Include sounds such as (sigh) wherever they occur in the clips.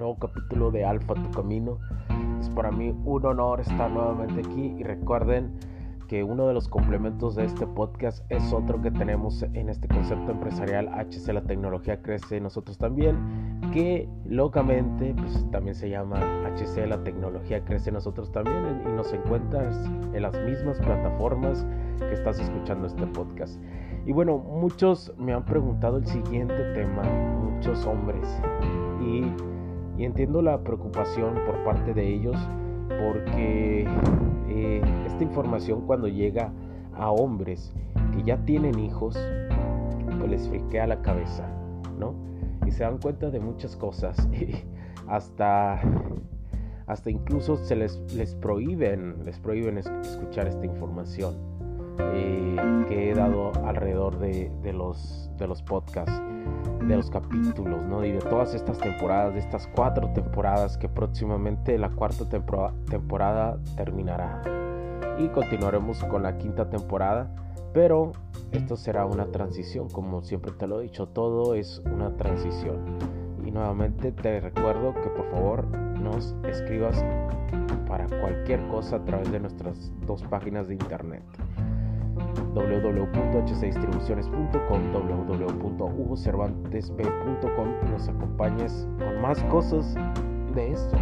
nuevo capítulo de Alfa Tu Camino. Es para mí un honor estar nuevamente aquí y recuerden que uno de los complementos de este podcast es otro que tenemos en este concepto empresarial HC La Tecnología Crece Nosotros también, que locamente pues, también se llama HC La Tecnología Crece Nosotros también y nos encuentras en las mismas plataformas que estás escuchando este podcast. Y bueno, muchos me han preguntado el siguiente tema, muchos hombres, y y entiendo la preocupación por parte de ellos porque eh, esta información cuando llega a hombres que ya tienen hijos, pues les friquea la cabeza, ¿no? Y se dan cuenta de muchas cosas, (laughs) hasta, hasta incluso se les, les prohíben, les prohíben escuchar esta información eh, que he dado alrededor de, de, los, de los podcasts de los capítulos, ¿no? Y de todas estas temporadas, de estas cuatro temporadas que próximamente la cuarta temporada terminará. Y continuaremos con la quinta temporada, pero esto será una transición, como siempre te lo he dicho, todo es una transición. Y nuevamente te recuerdo que por favor nos escribas para cualquier cosa a través de nuestras dos páginas de internet www.h6distribuciones.com, www.hugocervantesb.com y nos acompañes con más cosas de esto.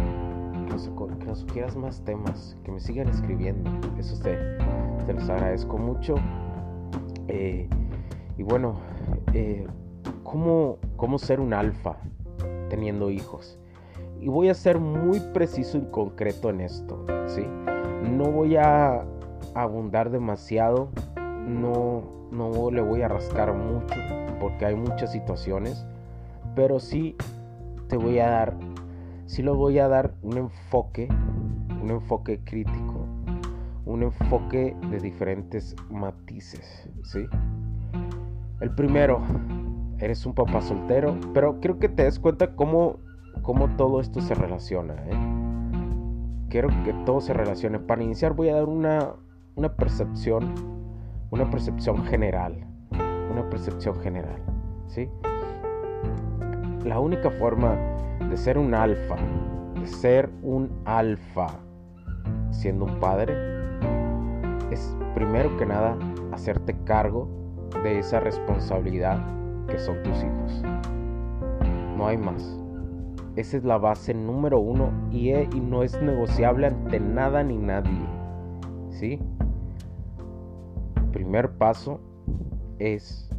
Que nos, que nos sugieras más temas, que me sigan escribiendo. Eso te, te los agradezco mucho. Eh, y bueno, eh, ¿cómo, ¿cómo ser un alfa teniendo hijos? Y voy a ser muy preciso y concreto en esto, ¿sí? No voy a abundar demasiado no, no le voy a rascar mucho porque hay muchas situaciones, pero sí te voy a dar, sí lo voy a dar un enfoque, un enfoque crítico, un enfoque de diferentes matices, ¿sí? El primero, eres un papá soltero, pero creo que te des cuenta cómo, cómo todo esto se relaciona, ¿eh? Quiero que todo se relacione. Para iniciar voy a dar una, una percepción una percepción general, una percepción general, ¿sí? La única forma de ser un alfa, de ser un alfa siendo un padre, es primero que nada hacerte cargo de esa responsabilidad que son tus hijos. No hay más. Esa es la base número uno y, y no es negociable ante nada ni nadie. ¿Sí? Primer paso es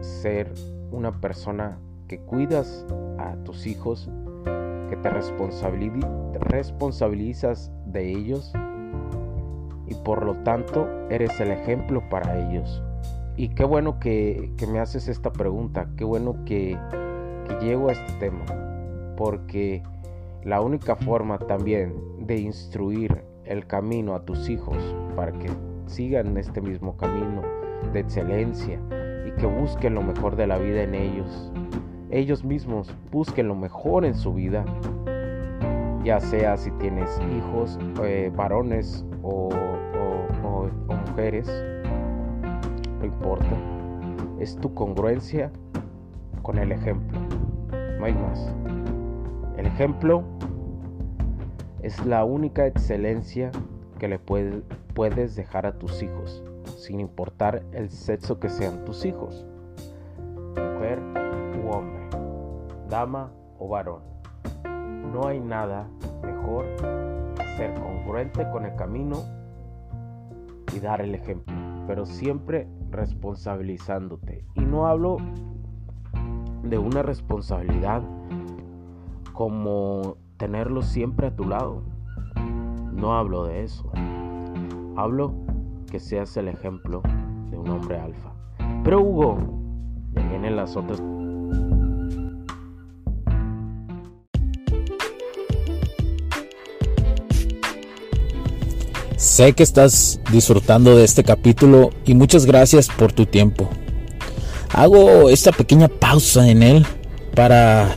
ser una persona que cuidas a tus hijos, que te, responsabilizas de ellos y por lo tanto eres el ejemplo para ellos. Y qué bueno que, me haces esta pregunta, qué bueno que, que llego a este tema, porque la única forma también de instruir el camino a tus hijos para que sigan este mismo camino de excelencia y que busquen lo mejor de la vida en ellos. Ellos mismos busquen lo mejor en su vida, ya sea si tienes hijos, eh, varones o, mujeres, no importa. Es tu congruencia con el ejemplo, no hay más. El ejemplo es la única excelencia que le puede, puedes dejar a tus hijos, sin importar el sexo que sean tus hijos, mujer u hombre, dama o varón. No hay nada mejor que ser congruente con el camino y dar el ejemplo, pero siempre responsabilizándote. Y no hablo de una responsabilidad como tenerlo siempre a tu lado. No hablo de eso. Hablo que seas el ejemplo de un hombre alfa. Pero Hugo, ya vienen las otras Sé que estás disfrutando de este capítulo y muchas gracias por tu tiempo. Hago esta pequeña pausa en él para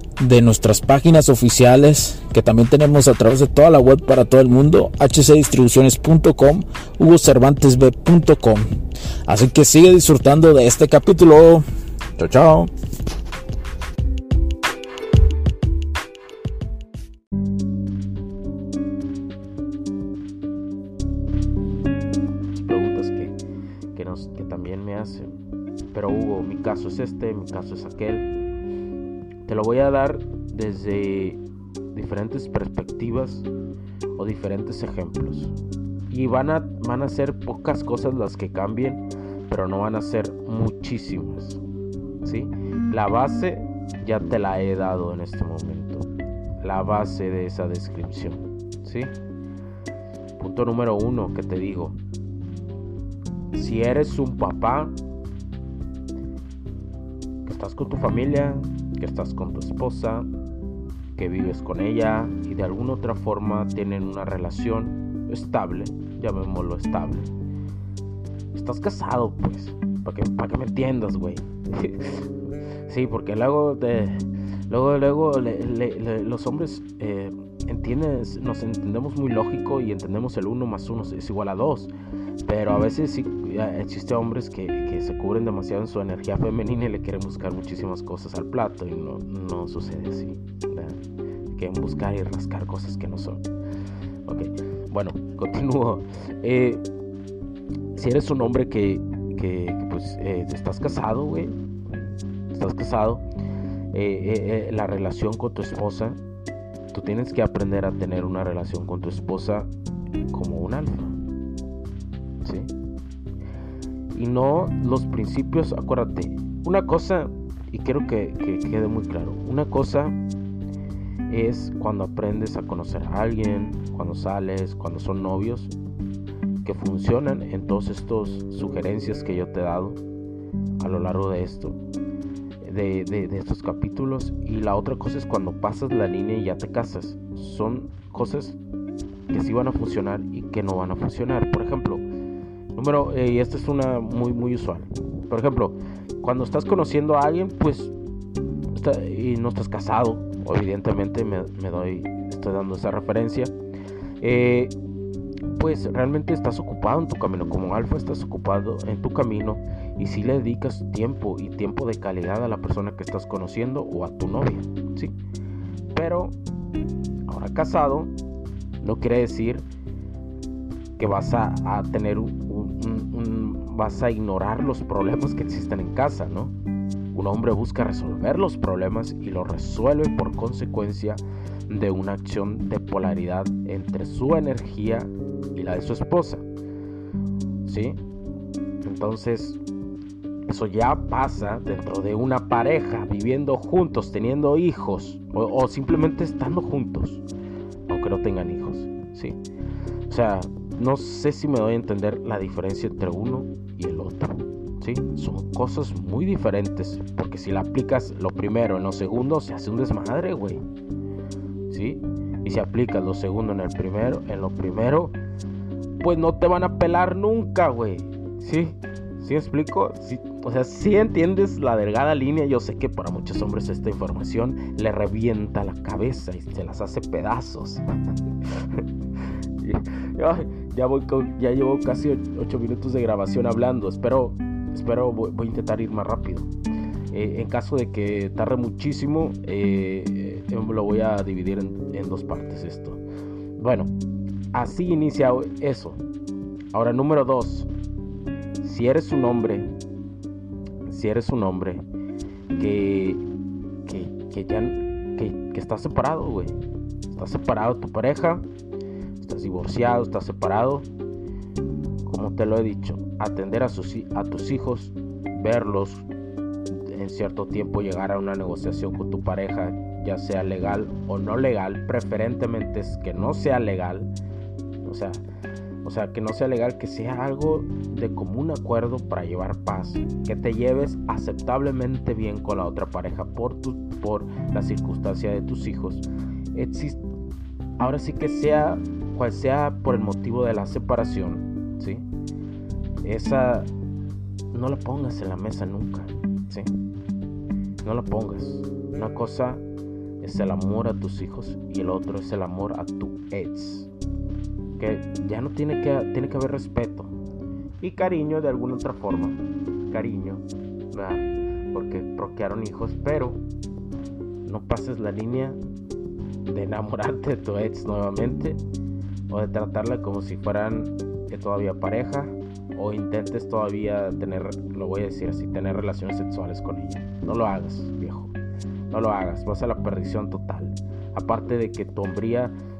de nuestras páginas oficiales que también tenemos a través de toda la web para todo el mundo, hcdistribuciones.com, hugocervantesb.com. Así que sigue disfrutando de este capítulo. Chao, chao. Pero Hugo, mi caso es este, mi caso es aquel. Te lo voy a dar desde diferentes perspectivas o diferentes ejemplos. Y van a, van a ser pocas cosas las que cambien, pero no van a ser muchísimas. ¿sí? La base ya te la he dado en este momento. La base de esa descripción. ¿sí? Punto número uno que te digo. Si eres un papá, estás con tu familia, que estás con tu esposa, que vives con ella y de alguna otra forma tienen una relación estable, llamémoslo estable. Estás casado, pues, para que, que me entiendas, güey. (laughs) sí, porque luego, de, luego, luego los hombres eh, nos entendemos muy lógico y entendemos el uno más uno es igual a dos. Pero a veces sí existe hombres que, que, se cubren demasiado en su energía femenina y le quieren buscar muchísimas cosas al plato y no, no sucede así. Quieren buscar y rascar cosas que no son. Ok, bueno, continúo. Eh, si eres un hombre que, que, pues eh, estás casado, güey, estás casado, eh, la relación con tu esposa, tú tienes que aprender a tener una relación con tu esposa como un alfa. ¿Sí? Y no los principios, acuérdate, una cosa, y quiero que, quede muy claro, una cosa es cuando aprendes a conocer a alguien, cuando sales, cuando son novios, que funcionan en todas estas sugerencias que yo te he dado a lo largo de esto de, estos capítulos. Y la otra cosa es cuando pasas la línea y ya te casas. Son cosas que sí van a funcionar y que no van a funcionar. Por ejemplo, número, eh, y esta es una muy, muy usual. Por ejemplo, cuando estás conociendo a alguien, pues, y no estás casado, evidentemente me, me, doy, estoy dando esa referencia. Eh, pues realmente estás ocupado en tu camino. Como alfa estás ocupado en tu camino y si le dedicas tiempo y tiempo de calidad a la persona que estás conociendo o a tu novia, ¿sí? Pero ahora casado no quiere decir que vas a, tener un, vas a ignorar los problemas que existen en casa, ¿no? Un hombre busca resolver los problemas y los resuelve por consecuencia de una acción de polaridad entre su energía y la de su esposa. ¿Sí? Entonces, eso ya pasa dentro de una pareja, viviendo juntos, teniendo hijos o, simplemente estando juntos, aunque no tengan hijos. ¿sí? O sea, no sé si me doy a entender la diferencia entre uno y el otro. ¿sí? Son cosas muy diferentes, porque si la aplicas lo primero en lo segundo, se hace un desmadre, güey. ¿Sí? Y si aplicas lo segundo en el primero, en lo primero, pues no te van a pelar nunca, güey. ¿Sí? ¿Sí explico? ¿Sí? O sea, si entiendes la delgada línea, yo sé que para muchos hombres esta información le revienta la cabeza y se las hace pedazos. (laughs) ya, llevo casi 8 minutos de grabación hablando. Espero, espero voy, a intentar ir más rápido. Eh, en caso de que tarde muchísimo, eh, eh, lo voy a dividir en, en dos partes esto. Bueno, así inicia eso. Ahora, número dos. Si eres un hombre, si eres un hombre que, que, que ya que, separado, güey. Estás separado de tu pareja, estás divorciado, estás separado. Como te lo he dicho, atender a, sus, a tus hijos, verlos, en cierto tiempo llegar a una negociación con tu pareja, ya sea legal o no legal, preferentemente es que no sea legal, o sea, o sea, que no sea legal, que sea algo de común acuerdo para llevar paz, que te lleves aceptablemente bien con la otra pareja por, tu, por la circunstancia de tus hijos. Ahora sí que sea, cual sea por el motivo de la separación, ¿sí? Esa no la pongas en la mesa nunca, ¿sí? No la pongas. Una cosa es el amor a tus hijos y el otro es el amor a tu ex. Que ya no tiene que, tiene que haber respeto y cariño de alguna otra forma. Cariño, ¿verdad? Porque proquearon hijos, pero no pases la línea de enamorarte de tu ex nuevamente o de tratarla como si fueran todavía pareja o intentes todavía tener, lo voy a decir así, tener relaciones sexuales con ella. No lo hagas, viejo. No lo hagas, vas a la perdición total. Aparte de que tu hombría